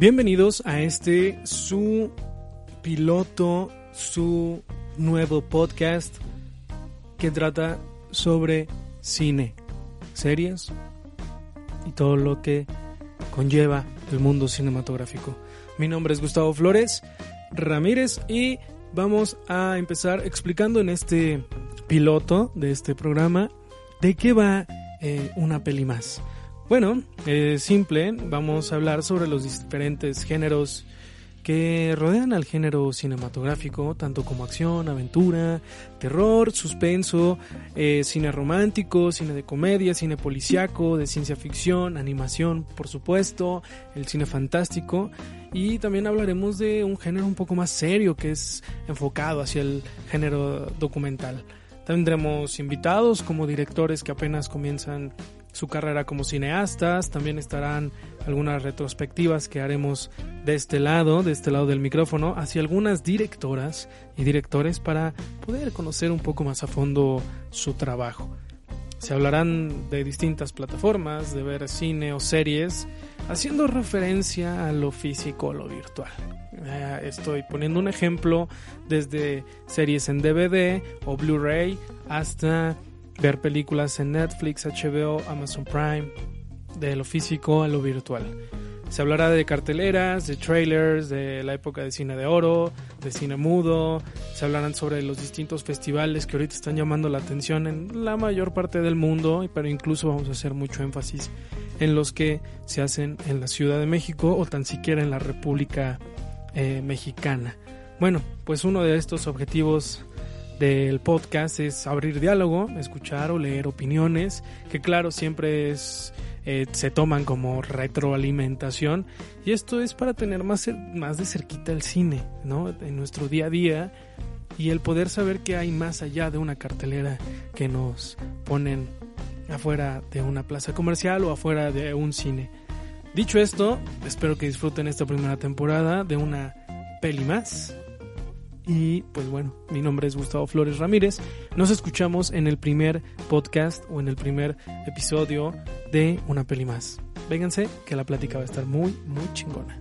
Bienvenidos a este su piloto, su nuevo podcast que trata sobre cine, series y todo lo que conlleva el mundo cinematográfico. Mi nombre es Gustavo Flores Ramírez y vamos a empezar explicando en este piloto de este programa de qué va eh, una peli más. Bueno, eh, simple, vamos a hablar sobre los diferentes géneros que rodean al género cinematográfico, tanto como acción, aventura, terror, suspenso, eh, cine romántico, cine de comedia, cine policiaco, de ciencia ficción, animación, por supuesto, el cine fantástico y también hablaremos de un género un poco más serio que es enfocado hacia el género documental. Tendremos invitados como directores que apenas comienzan su carrera como cineastas, también estarán algunas retrospectivas que haremos de este lado, de este lado del micrófono, hacia algunas directoras y directores para poder conocer un poco más a fondo su trabajo. Se hablarán de distintas plataformas, de ver cine o series, haciendo referencia a lo físico o lo virtual. Eh, estoy poniendo un ejemplo desde series en DVD o Blu-ray hasta ver películas en Netflix, HBO, Amazon Prime, de lo físico a lo virtual. Se hablará de carteleras, de trailers, de la época de cine de oro, de cine mudo. Se hablarán sobre los distintos festivales que ahorita están llamando la atención en la mayor parte del mundo, pero incluso vamos a hacer mucho énfasis en los que se hacen en la Ciudad de México o tan siquiera en la República eh, Mexicana. Bueno, pues uno de estos objetivos del podcast es abrir diálogo, escuchar o leer opiniones, que claro, siempre eh, se toman como retroalimentación. Y esto es para tener más, más de cerquita el cine, ¿no? En nuestro día a día. Y el poder saber que hay más allá de una cartelera que nos ponen afuera de una plaza comercial o afuera de un cine. Dicho esto, espero que disfruten esta primera temporada de una peli más. Y pues bueno, mi nombre es Gustavo Flores Ramírez. Nos escuchamos en el primer podcast o en el primer episodio de Una peli más. Vénganse, que la plática va a estar muy, muy chingona.